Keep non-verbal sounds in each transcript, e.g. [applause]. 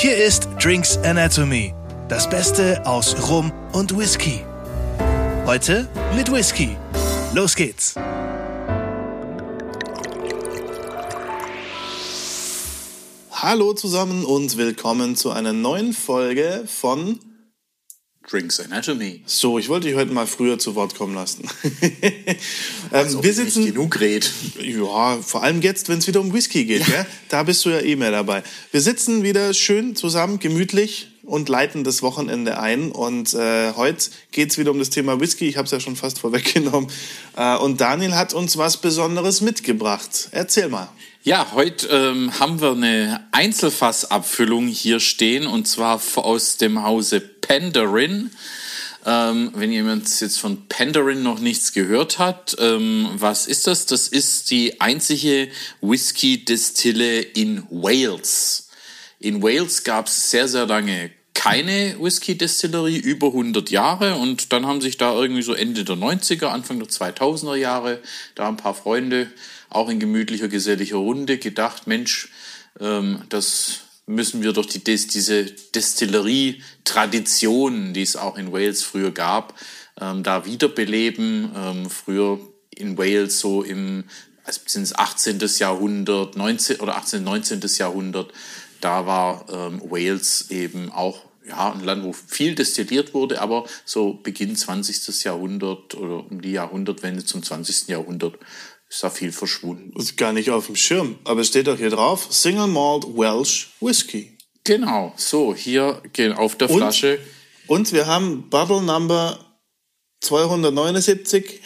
Hier ist Drinks Anatomy, das Beste aus Rum und Whisky. Heute mit Whisky. Los geht's. Hallo zusammen und willkommen zu einer neuen Folge von Drinks Anatomy. So, ich wollte dich heute mal früher zu Wort kommen lassen. [laughs] Also, wir sitzen. Nicht genug red. Ja, vor allem jetzt, wenn es wieder um Whisky geht, Ja. gell? da bist du ja eh mehr dabei. Wir sitzen wieder schön zusammen, gemütlich und leiten das Wochenende ein. Und äh, heute geht's wieder um das Thema Whisky. Ich habe es ja schon fast vorweggenommen. [laughs] Äh, und Daniel hat uns was Besonderes mitgebracht. Erzähl mal. Ja, heute ähm, haben wir eine Einzelfassabfüllung hier stehen und zwar aus dem Hause Penderin. Ähm, wenn jemand jetzt von Penderin noch nichts gehört hat, ähm, was ist das? Das ist die einzige Whisky-Destille in Wales. In Wales gab es sehr, sehr lange keine Whisky-Destillerie, über 100 Jahre. Und dann haben sich da irgendwie so Ende der 90er, Anfang der 2000er Jahre, da ein paar Freunde, auch in gemütlicher, geselliger Runde, gedacht, Mensch, ähm, das müssen wir doch die, Des- diese Destillerie-Tradition, die es auch in Wales früher gab, ähm, da wiederbeleben. Ähm, früher in Wales so im also sind es 18. Jahrhundert, 19 oder 18. 19. Jahrhundert, da war ähm, Wales eben auch ja, ein Land, wo viel destilliert wurde, aber so Beginn 20. Jahrhundert oder um die Jahrhundertwende zum 20. Jahrhundert ist da viel verschwunden. Ist gar nicht auf dem Schirm, aber es steht doch hier drauf: Single Malt Welsh Whisky. Genau, so hier gehen auf der Und? Flasche. Und wir haben Bottle Number 279.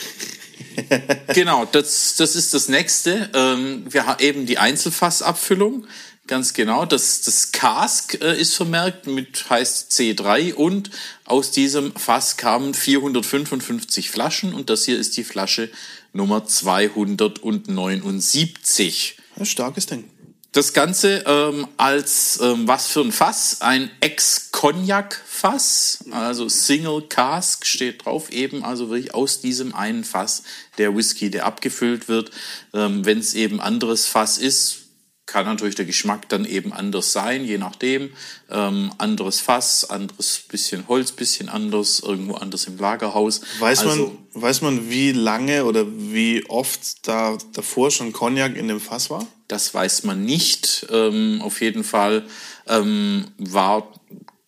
Genau, das, das ist das nächste. Ähm, wir haben eben die Einzelfassabfüllung. Ganz genau. Das, das Cask äh, ist vermerkt mit heißt C3 und aus diesem Fass kamen 455 Flaschen und das hier ist die Flasche Nummer 279. Ein starkes Ding. Das Ganze ähm, als ähm, was für ein Fass? Ein Ex-Cognac-Fass, also Single Cask steht drauf, eben also wirklich aus diesem einen Fass der Whisky, der abgefüllt wird. Ähm, Wenn es eben anderes Fass ist, kann natürlich der Geschmack dann eben anders sein, je nachdem. Ähm, anderes Fass, anderes bisschen Holz, bisschen anders, irgendwo anders im Lagerhaus. Weiß, also, man, weiß man, wie lange oder wie oft da davor schon Cognac in dem Fass war? Das weiß man nicht. Ähm, auf jeden Fall ähm, war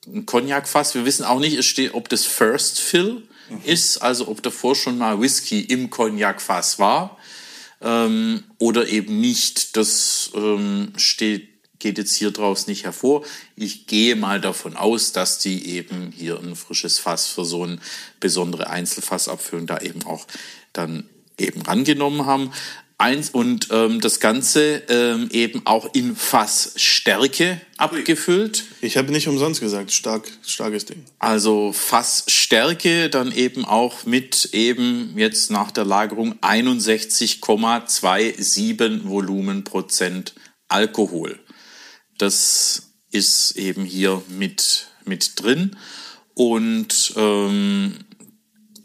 ein Cognac-Fass. Wir wissen auch nicht, ob das First Fill ist, also ob davor schon mal Whisky im Cognac-Fass war ähm, oder eben nicht. Das ähm, steht, geht jetzt hier draus nicht hervor. Ich gehe mal davon aus, dass die eben hier ein frisches Fass für so eine besondere Einzelfassabfüllung da eben auch dann eben rangenommen haben. Eins und ähm, das Ganze ähm, eben auch in Fassstärke abgefüllt. Ich habe nicht umsonst gesagt, stark, starkes Ding. Also Fassstärke dann eben auch mit eben jetzt nach der Lagerung 61,27 Volumenprozent Alkohol. Das ist eben hier mit, mit drin. Und ähm,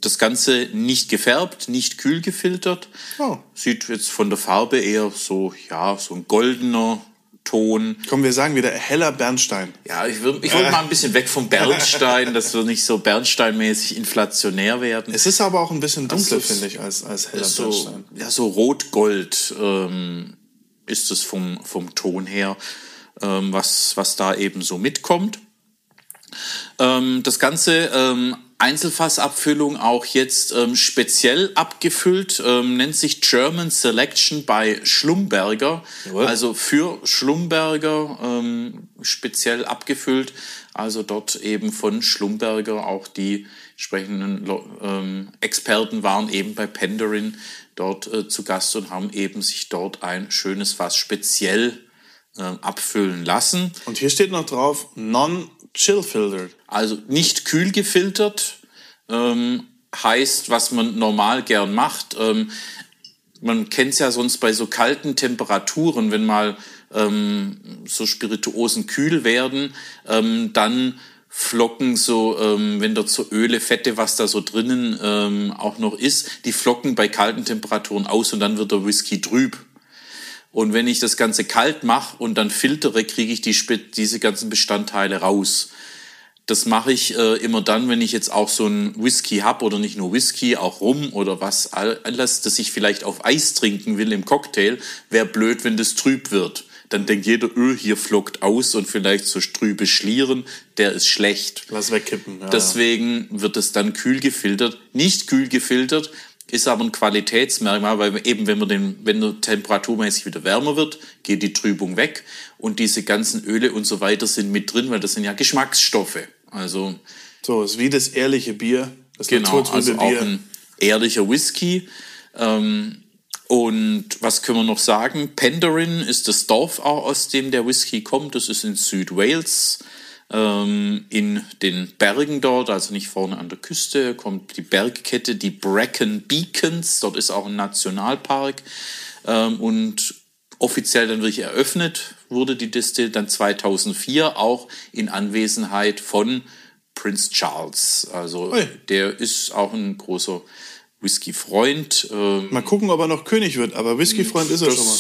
das Ganze nicht gefärbt, nicht kühl gefiltert. Oh. Sieht jetzt von der Farbe eher so, ja, so ein goldener Ton. Komm, wir sagen wieder heller Bernstein. Ja, ich würde ich würd mal ein bisschen weg vom Bernstein, dass wir nicht so Bernsteinmäßig inflationär werden. Es ist aber auch ein bisschen dunkler, finde ich, als, als heller so, Bernstein. ja, so rot-gold ähm, ist es vom, vom Ton her, ähm, was, was da eben so mitkommt. Ähm, das Ganze ähm, Einzelfassabfüllung auch jetzt ähm, speziell abgefüllt, ähm, nennt sich German Selection bei Schlumberger, Jawohl. also für Schlumberger ähm, speziell abgefüllt, also dort eben von Schlumberger auch die entsprechenden ähm, Experten waren eben bei Penderin dort äh, zu Gast und haben eben sich dort ein schönes Fass speziell abfüllen lassen. Und hier steht noch drauf, non-chill-filtered. Also nicht kühl gefiltert ähm, heißt, was man normal gern macht. Ähm, man kennt es ja sonst bei so kalten Temperaturen, wenn mal ähm, so Spirituosen kühl werden, ähm, dann flocken so, ähm, wenn dort so Öle, Fette, was da so drinnen ähm, auch noch ist, die flocken bei kalten Temperaturen aus und dann wird der Whisky trüb. Und wenn ich das Ganze kalt mache und dann filtere, kriege ich die, diese ganzen Bestandteile raus. Das mache ich äh, immer dann, wenn ich jetzt auch so ein Whisky habe oder nicht nur Whisky, auch Rum oder was alles, das ich vielleicht auf Eis trinken will im Cocktail, wäre blöd, wenn das trüb wird. Dann denkt jeder, öh, hier flockt aus und vielleicht so trübe Schlieren, der ist schlecht. Lass wegkippen. Ja, Deswegen wird es dann kühl gefiltert. Nicht kühl gefiltert, ist aber ein Qualitätsmerkmal, weil eben wenn man den, wenn der temperaturmäßig wieder wärmer wird, geht die Trübung weg und diese ganzen Öle und so weiter sind mit drin, weil das sind ja Geschmacksstoffe. Also so ist wie das ehrliche Bier, das genau, also Bier. auch ein ehrlicher Whisky. Ähm, und was können wir noch sagen? Penderyn ist das Dorf, aus dem der Whisky kommt. Das ist in Südwales, ähm, in den Bergen dort, also nicht vorne an der Küste, kommt die Bergkette, die Brecon Beacons. Dort ist auch ein Nationalpark. Ähm, und offiziell dann wirklich eröffnet wurde die Distille dann 2004 auch in Anwesenheit von Prince Charles. Also Ui. der ist auch ein großer Whisky-Freund. Ähm, mal gucken, ob er noch König wird, aber Whisky-Freund ist er schon mal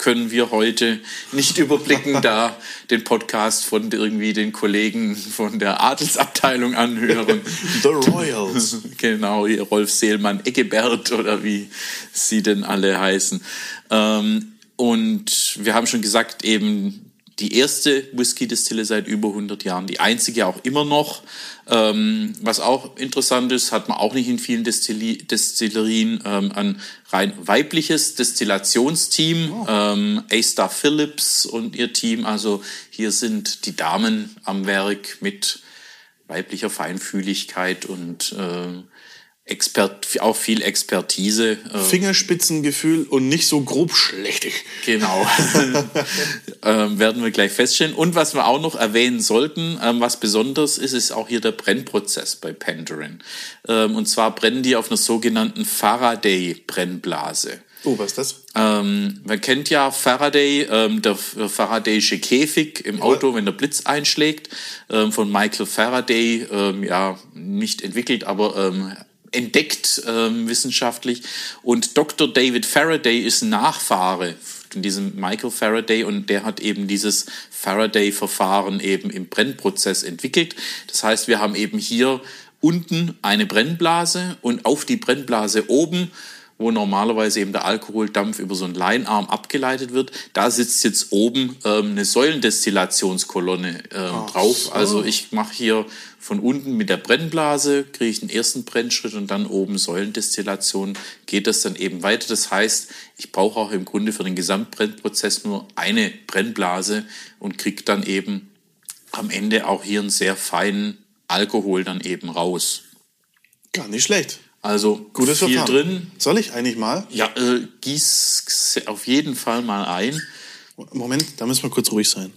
können wir heute nicht überblicken, da den Podcast von irgendwie den Kollegen von der Adelsabteilung anhören. [laughs] The Royals. genau, hier Rolf Seelmann, Eggebert oder wie sie denn alle heißen. Ähm, und wir haben schon gesagt, eben die erste Whisky-Distille seit über 100 Jahren, die einzige auch immer noch. Ähm, was auch interessant ist, hat man auch nicht in vielen Destilli Destillerien ähm, ein rein weibliches Destillationsteam. Oh. Ähm, A-Star Phillips und ihr Team. Also hier sind die Damen am Werk mit weiblicher Feinfühligkeit und äh, Expert, auch viel Expertise. Äh, Fingerspitzengefühl und nicht so grob schlechtig. Genau. [laughs] ähm, werden wir gleich feststellen. Und was wir auch noch erwähnen sollten, ähm, was besonders ist, ist auch hier der Brennprozess bei Penderin. Ähm, und zwar brennen die auf einer sogenannten Faraday-Brennblase. Oh, was ist das? Ähm, man kennt ja Faraday, ähm, der Faradayische Käfig im Auto, wenn der Blitz einschlägt, ähm, von Michael Faraday, ähm, ja, nicht entwickelt, aber ähm, entdeckt ähm, wissenschaftlich. Und Dr. David Faraday ist Nachfahre von diesem Michael Faraday und der hat eben dieses Faraday-Verfahren eben im Brennprozess entwickelt. Das heißt, wir haben eben hier unten eine Brennblase und auf die Brennblase oben wo normalerweise eben der Alkoholdampf über so einen Leinarm abgeleitet wird. Da sitzt jetzt oben ähm, eine Säulendestillationskolonne ähm, drauf. So. Also ich mache hier von unten mit der Brennblase, kriege ich den ersten Brennschritt und dann oben Säulendestillation geht das dann eben weiter. Das heißt, ich brauche auch im Grunde für den Gesamtbrennprozess nur eine Brennblase und kriege dann eben am Ende auch hier einen sehr feinen Alkohol dann eben raus. Gar nicht schlecht. Also Gutes viel Verfahren. drin. Soll ich eigentlich mal? Ja, äh, gieß auf jeden Fall mal ein. Moment, da müssen wir kurz ruhig sein.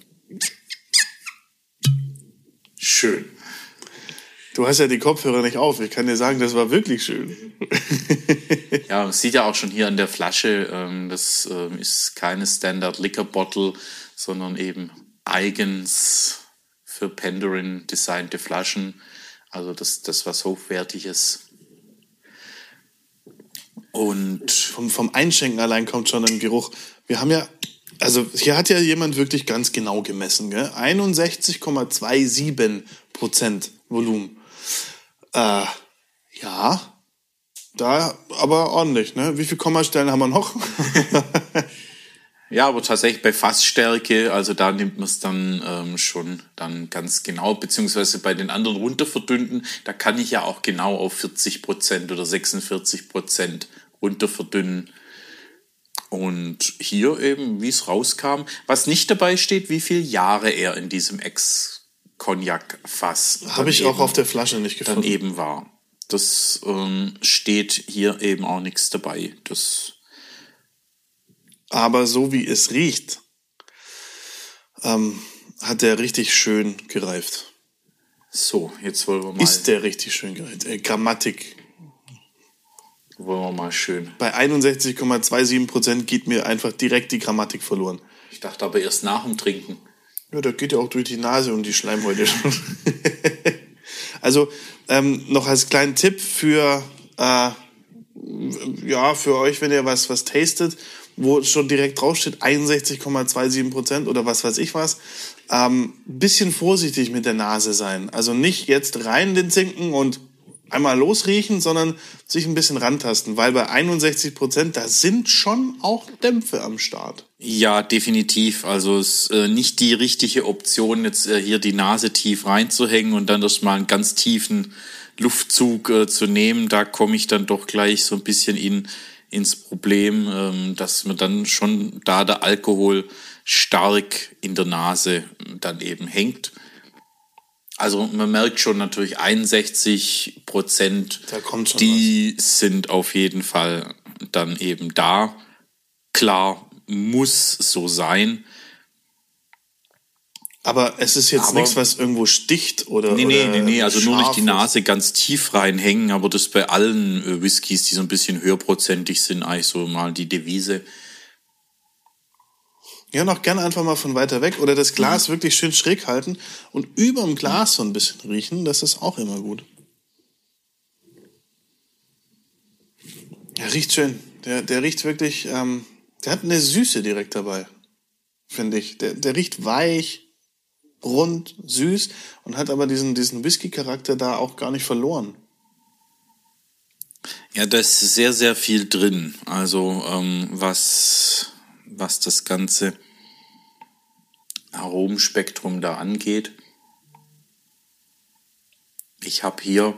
Schön. Du hast ja die Kopfhörer nicht auf. Ich kann dir sagen, das war wirklich schön. [laughs] ja, man sieht ja auch schon hier an der Flasche, ähm, das ähm, ist keine Standard Liquor Bottle, sondern eben eigens für Penderin designte Flaschen. Also das, das was Hochwertiges. Und vom, vom Einschenken allein kommt schon ein Geruch. Wir haben ja, also hier hat ja jemand wirklich ganz genau gemessen, gell? 61,27 Prozent Volumen. Äh, ja, da aber ordentlich, ne? Wie viele Kommastellen haben wir noch? [laughs] ja, aber tatsächlich bei Fassstärke, also da nimmt man es dann ähm, schon dann ganz genau, beziehungsweise bei den anderen runterverdünnten, da kann ich ja auch genau auf 40 Prozent oder 46 Prozent runter verdünnen. Und hier eben, wie es rauskam, was nicht dabei steht, wie viele Jahre er in diesem Ex-Cognac-Fass. Habe ich auch auf der Flasche nicht gefunden. Dann eben war. Das ähm, steht hier eben auch nichts dabei. Das Aber so wie es riecht, ähm, hat der richtig schön gereift. So, jetzt wollen wir mal. Ist der richtig schön gereift? Äh, Grammatik wollen wir mal schön. Bei 61,27 Prozent geht mir einfach direkt die Grammatik verloren. Ich dachte aber erst nach dem Trinken. Ja, da geht ja auch durch die Nase und die Schleimhäute schon. [laughs] also ähm, noch als kleinen Tipp für äh, ja für euch, wenn ihr was was tastet, wo schon direkt draufsteht 61,27 Prozent oder was weiß ich was. Ähm, bisschen vorsichtig mit der Nase sein. Also nicht jetzt rein den Zinken und einmal losriechen, sondern sich ein bisschen rantasten, weil bei 61 Prozent, da sind schon auch Dämpfe am Start. Ja, definitiv. Also es ist äh, nicht die richtige Option, jetzt äh, hier die Nase tief reinzuhängen und dann erstmal einen ganz tiefen Luftzug äh, zu nehmen. Da komme ich dann doch gleich so ein bisschen in, ins Problem, ähm, dass man dann schon da der Alkohol stark in der Nase dann eben hängt. Also man merkt schon natürlich 61 Prozent, die was. sind auf jeden Fall dann eben da. Klar, muss so sein. Aber es ist jetzt nichts, was irgendwo sticht oder. Nee, nee, nee, nee. Also nur nicht die Nase ganz tief reinhängen, aber das bei allen äh, Whiskys, die so ein bisschen höherprozentig sind, eigentlich so mal die Devise. Ja, noch gerne einfach mal von weiter weg oder das Glas mhm. wirklich schön schräg halten und über dem Glas so ein bisschen riechen, das ist auch immer gut. Ja, riecht schön. Der, der riecht wirklich, ähm, der hat eine Süße direkt dabei, finde ich. Der, der riecht weich, rund, süß und hat aber diesen, diesen Whisky-Charakter da auch gar nicht verloren. Ja, da ist sehr, sehr viel drin. Also ähm, was was das ganze Aromenspektrum da angeht. Ich habe hier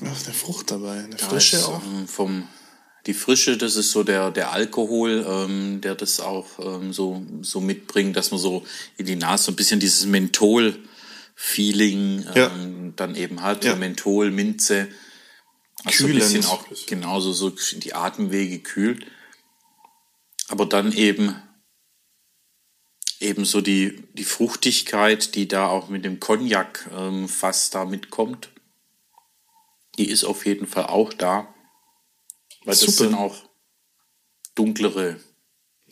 Da ist eine Frucht dabei, eine Frische ist, auch. Ähm, vom, die Frische, das ist so der, der Alkohol, ähm, der das auch ähm, so, so mitbringt, dass man so in die Nase so ein bisschen dieses Menthol-Feeling ähm, ja. dann eben hat. Ja. Menthol, Minze. Also ein bisschen auch genauso so die Atemwege kühlt. Aber dann eben eben so die, die Fruchtigkeit, die da auch mit dem Cognac ähm, fast da mitkommt, die ist auf jeden Fall auch da. Weil Super. das sind auch dunklere.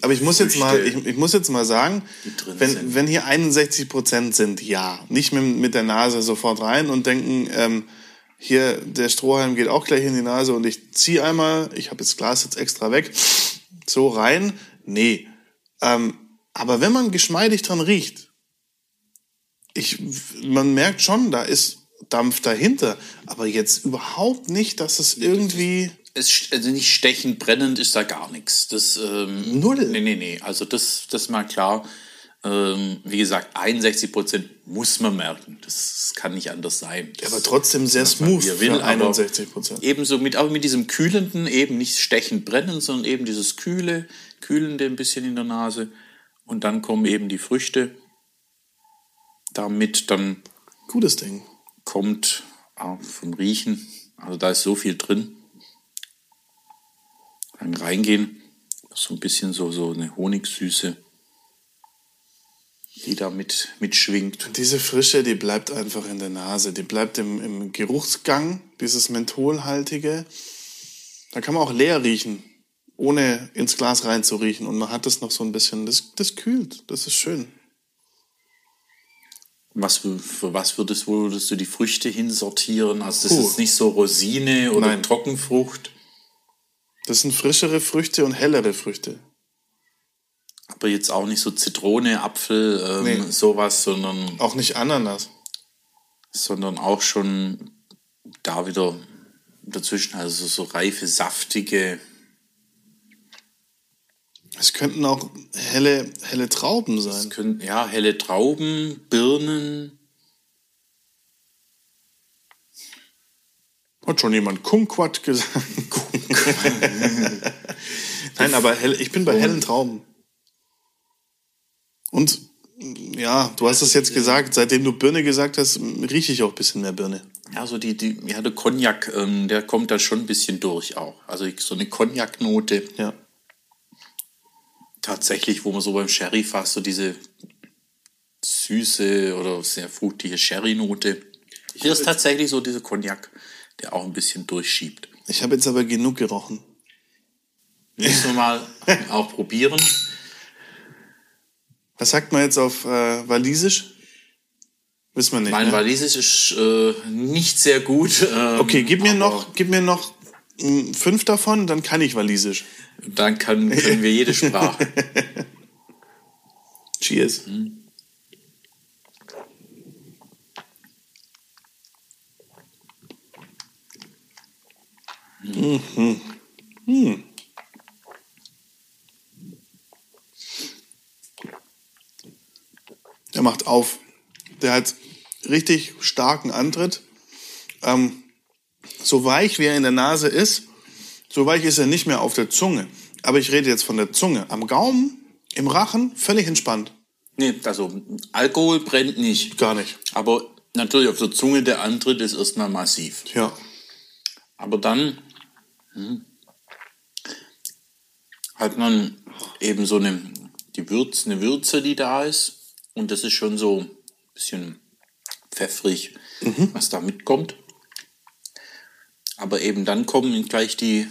Aber ich muss jetzt mal, ich, ich muss jetzt mal sagen, wenn, wenn hier 61 Prozent sind, ja, nicht mit, mit der Nase sofort rein und denken, ähm, hier, der Strohhalm geht auch gleich in die Nase und ich ziehe einmal, ich habe das Glas jetzt extra weg, so rein. Nee. Ähm, aber wenn man geschmeidig dran riecht, ich, man merkt schon, da ist Dampf dahinter, aber jetzt überhaupt nicht, dass es irgendwie. Es, also nicht stechend, brennend ist da gar nichts. Das, ähm, Null. Nee, nee, nee. Also das, das ist mal klar. Ähm, wie gesagt, 61 Prozent muss man merken. Das kann nicht anders sein. Ja, aber trotzdem sehr smooth will, für 61 Prozent. Ebenso mit, auch mit diesem kühlenden, eben nicht stechend brennen, sondern eben dieses kühle, kühlende ein bisschen in der Nase. Und dann kommen eben die Früchte. Damit dann. Gutes Ding. Kommt auch vom Riechen. Also da ist so viel drin. Dann reingehen. So ein bisschen so, so eine Honigsüße die da mit, mitschwingt. Diese Frische, die bleibt einfach in der Nase, die bleibt im, im Geruchsgang, dieses Mentholhaltige. Da kann man auch leer riechen, ohne ins Glas reinzuriechen. Und man hat das noch so ein bisschen, das, das kühlt, das ist schön. Was für, für was würdest, wo würdest du die Früchte hinsortieren? Also das Puh. ist nicht so Rosine oder Nein. Trockenfrucht. Das sind frischere Früchte und hellere Früchte aber jetzt auch nicht so Zitrone, Apfel, ähm, nee. sowas, sondern. Auch nicht Ananas. Sondern auch schon da wieder dazwischen, also so reife, saftige. Es könnten auch helle, helle Trauben sein. Es könnten, ja, helle Trauben, Birnen. Hat schon jemand Kumquat gesagt? [laughs] Nein, aber hell, ich bin bei hellen Trauben. Und ja, du hast es jetzt gesagt, seitdem du Birne gesagt hast, rieche ich auch ein bisschen mehr Birne. Ja, so die, die, ja, der Cognac, ähm, der kommt da schon ein bisschen durch auch. Also so eine Cognac-Note. Ja. Tatsächlich, wo man so beim Sherry fast so diese süße oder sehr fruchtige Sherry-Note. Hier ist tatsächlich so dieser Cognac, der auch ein bisschen durchschiebt. Ich habe jetzt aber genug gerochen. Müssen wir mal [laughs] auch probieren. Was sagt man jetzt auf äh, Walisisch? Wissen wir nicht. Mein ne? Walisisch ist äh, nicht sehr gut. Ähm, okay, gib mir noch, gib mir noch mm, fünf davon, dann kann ich Walisisch. Dann kann, können wir jede Sprache. [laughs] Cheers. Mhm. Mhm. Der macht auf. Der hat richtig starken Antritt. Ähm, so weich wie er in der Nase ist, so weich ist er nicht mehr auf der Zunge. Aber ich rede jetzt von der Zunge. Am Gaumen, im Rachen, völlig entspannt. nee, also Alkohol brennt nicht. Gar nicht. Aber natürlich auf der Zunge der Antritt ist erstmal massiv. Ja. Aber dann hm, hat man eben so eine, die Würz, eine Würze, die da ist. Und das ist schon so ein bisschen pfeffrig, was da mitkommt. Aber eben dann kommen gleich die,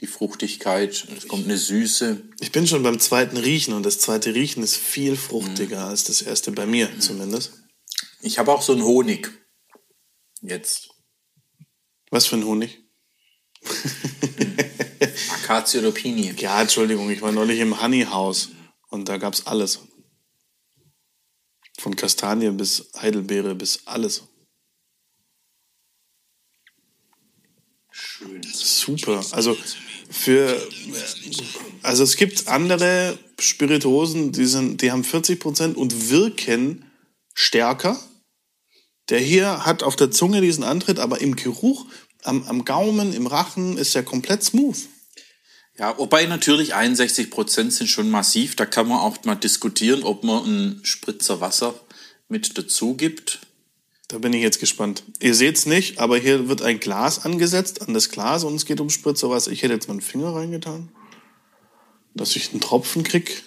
die Fruchtigkeit, es kommt eine Süße. Ich bin schon beim zweiten Riechen und das zweite Riechen ist viel fruchtiger als das erste bei mir zumindest. Ich habe auch so einen Honig. Jetzt. Was für ein Honig? [laughs] Akazie oder Pini. Ja, Entschuldigung, ich war neulich im Honey House und da gab's alles. Von Kastanie bis Heidelbeere bis alles. Schön. Super. Also für also es gibt andere Spirituosen, die sind, die haben 40 Prozent und wirken stärker. Der hier hat auf der Zunge diesen Antritt, aber im Geruch, am, am Gaumen, im Rachen ist er komplett smooth. Ja, wobei natürlich 61 Prozent sind schon massiv. Da kann man auch mal diskutieren, ob man einen Spritzer Wasser mit dazu gibt. Da bin ich jetzt gespannt. Ihr seht's nicht, aber hier wird ein Glas angesetzt an das Glas und es geht um Spritzer was. Ich hätte jetzt meinen Finger reingetan, dass ich einen Tropfen krieg.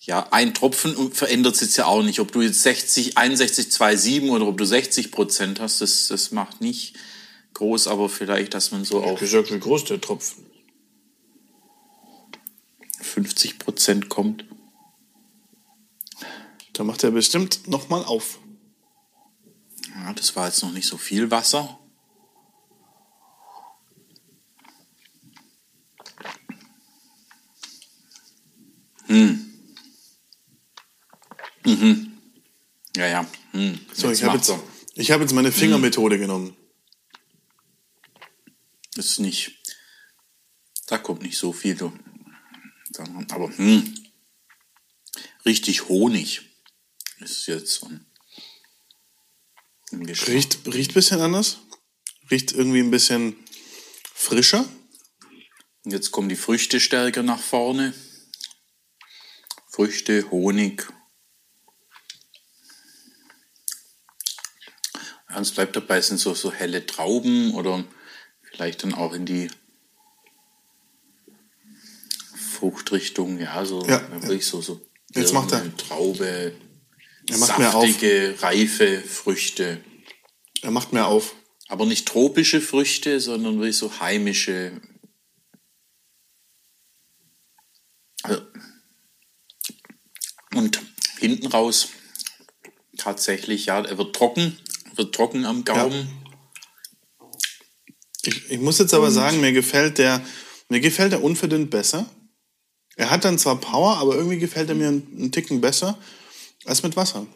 Ja, ein Tropfen verändert es jetzt ja auch nicht. Ob du jetzt 60, 61, 2,7 oder ob du 60 Prozent hast, das, das macht nicht groß, aber vielleicht, dass man so auf gesagt, wie groß der Tropfen. 50 Prozent kommt. Da macht er bestimmt nochmal auf. Ja, das war jetzt noch nicht so viel Wasser. Hm. Mhm. Ja, ja. Hm. So, Jetzt ich habe jetzt, ich hab jetzt meine Fingermethode genommen. Das ist nicht. Da kommt nicht so viel. du. Da- Aber hm, richtig Honig ist jetzt so ein, ein Geschmack. Riecht, riecht ein bisschen anders. Riecht irgendwie ein bisschen frischer. Jetzt kommen die Früchte stärker nach vorne. Früchte, Honig. Es bleibt dabei, sind so, so helle Trauben oder vielleicht dann auch in die Fruchtrichtung, ja, so Ja, ja, wirklich so, so Jetzt macht er. Traube, Er macht saftige, reife Früchte. Er macht mehr auf. Aber nicht tropische Früchte, sondern wirklich so heimische. Also, Und hinten raus tatsächlich, ja, er wird trocken, wird trocken am Gaumen. Ich, ich muss jetzt aber sagen, mir gefällt der, mir gefällt der unverdünnt besser. Er hat dann zwar Power, aber irgendwie gefällt er mir einen, Ticken besser als mit Wasser.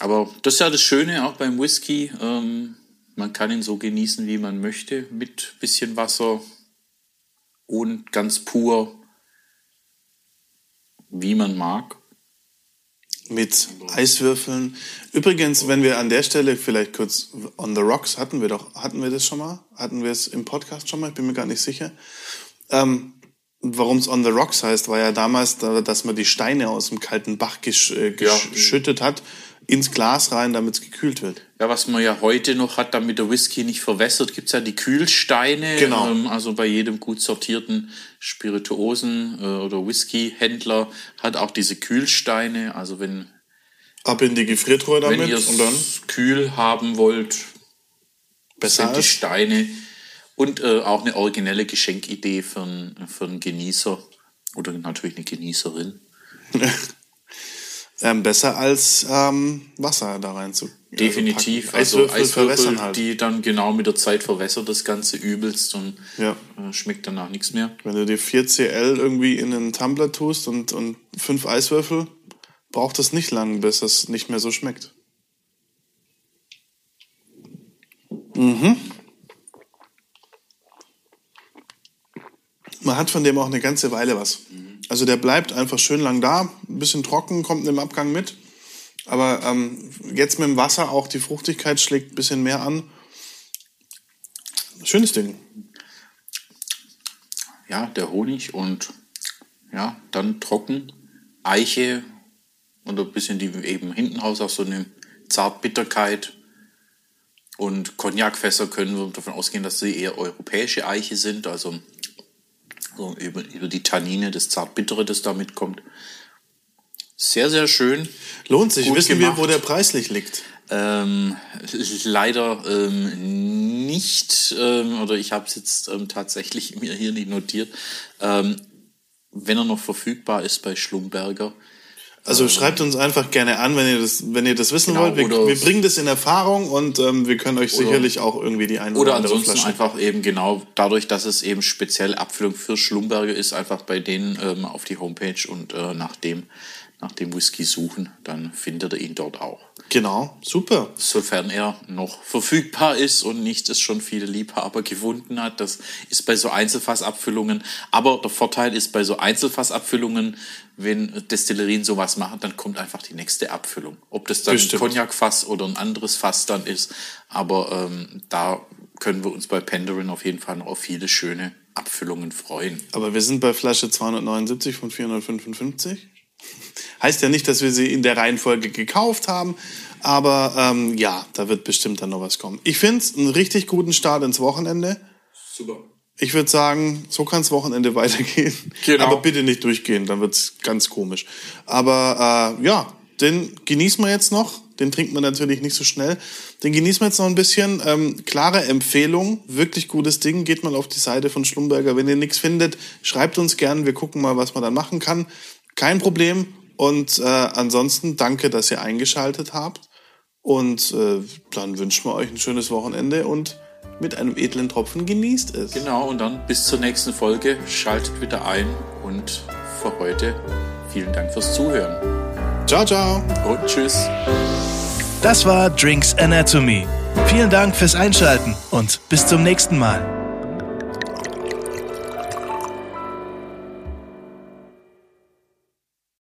Aber das ist ja das Schöne auch beim Whisky. Ähm, man kann ihn so genießen, wie man möchte, mit bisschen Wasser und ganz pur, wie man mag. Mit Eiswürfeln. Übrigens, wenn wir an der Stelle vielleicht kurz on the rocks hatten wir doch, hatten wir das schon mal? Hatten wir es im Podcast schon mal? Ich bin mir gar nicht sicher. Ähm, Warum es on the rocks heißt, war ja damals, da- dass man die Steine aus dem kalten Bach äh, Ja. geschüttet hat ins Glas rein, damit es gekühlt wird. Ja, was man ja heute noch hat, damit der Whisky nicht verwässert, gibt's ja die Kühlsteine. Genau. Ähm, also bei jedem gut sortierten Spirituosen- äh, oder Whisky-Händler hat auch diese Kühlsteine. Also wenn, Ab in die Gefriertruhe wenn damit ihr und dann es kühl haben wollt, besser sind die. Steine. Und äh, auch eine originelle Geschenkidee für einen, für einen Genießer oder natürlich eine Genießerin. [laughs] ähm, besser als ähm, Wasser da rein zu Definitiv. Also Also, Eiswürfel halt. die dann genau mit der Zeit verwässert das Ganze übelst und Ja. äh, schmeckt danach nichts mehr. Wenn du dir 4CL irgendwie in einen Tumbler tust und, und fünf Eiswürfel, braucht es nicht lang, bis es nicht mehr so schmeckt. Mhm. Man hat von dem auch eine ganze Weile was. Also der bleibt einfach schön lang da, ein bisschen trocken, kommt im Abgang mit. Aber ähm, jetzt mit dem Wasser auch die Fruchtigkeit schlägt ein bisschen mehr an. Schönes Ding. Ja, der Honig und ja, dann trocken, Eiche und ein bisschen die eben hinten raus auch so eine Zartbitterkeit. Und Cognacfässer können wir davon ausgehen, dass sie eher europäische Eiche sind, also so über, über die Tannine, das Zartbittere, das da mitkommt. Sehr, sehr schön. Lohnt sich. Gut Wissen wir, gemacht. wo der preislich liegt? Ähm, leider ähm, nicht, ähm, oder ich habe es jetzt ähm, tatsächlich [laughs] mir hier nicht notiert. Ähm, wenn er noch verfügbar ist bei Schlumberger. Also schreibt uns einfach gerne an, wenn ihr das, wenn ihr das wissen Genau, wollt. Wir, wir bringen das in Erfahrung und ähm, wir können euch sicherlich auch irgendwie die eine oder, Oder andere ansonsten Flasche. einfach eben genau dadurch, dass es eben speziell Abfüllung für Schlumberger ist, einfach bei denen ähm, auf die Homepage und äh, nach, dem, nach dem Whisky suchen, dann findet ihr ihn dort auch. Genau, super. sofern er noch verfügbar ist und nicht es schon viele Liebhaber gefunden hat. Das ist bei so Einzelfassabfüllungen. Aber der Vorteil ist bei so Einzelfassabfüllungen, wenn Destillerien sowas machen, dann kommt einfach die nächste Abfüllung. Ob das dann Bestimmt. ein Cognac-Fass oder ein anderes Fass dann ist. Aber ähm, da können wir uns bei Penderin auf jeden Fall noch auf viele schöne Abfüllungen freuen. Aber wir sind bei Flasche 279 von 455. Heißt ja nicht, dass wir sie in der Reihenfolge gekauft haben, aber ähm, ja, da wird bestimmt dann noch was kommen. Ich finde es einen richtig guten Start ins Wochenende. Super. Ich würde sagen, so kann's Wochenende [laughs] weitergehen. Genau. Aber bitte nicht durchgehen, dann wird's ganz komisch. Aber äh, ja, den genießen wir jetzt noch. Den trinkt man natürlich nicht so schnell. Den genießen wir jetzt noch ein bisschen. Ähm, klare Empfehlung, wirklich gutes Ding. Geht mal auf die Seite von Schlumberger. Wenn ihr nichts findet, schreibt uns gern. Wir gucken mal, was man dann machen kann. Kein Problem. Und äh, ansonsten danke, dass ihr eingeschaltet habt. Und äh, dann wünschen wir euch ein schönes Wochenende und mit einem edlen Tropfen genießt es. Genau, und dann bis zur nächsten Folge. Schaltet wieder ein und für heute vielen Dank fürs Zuhören. Ciao, ciao. Und tschüss. Das war Drinks Anatomy. Vielen Dank fürs Einschalten und bis zum nächsten Mal.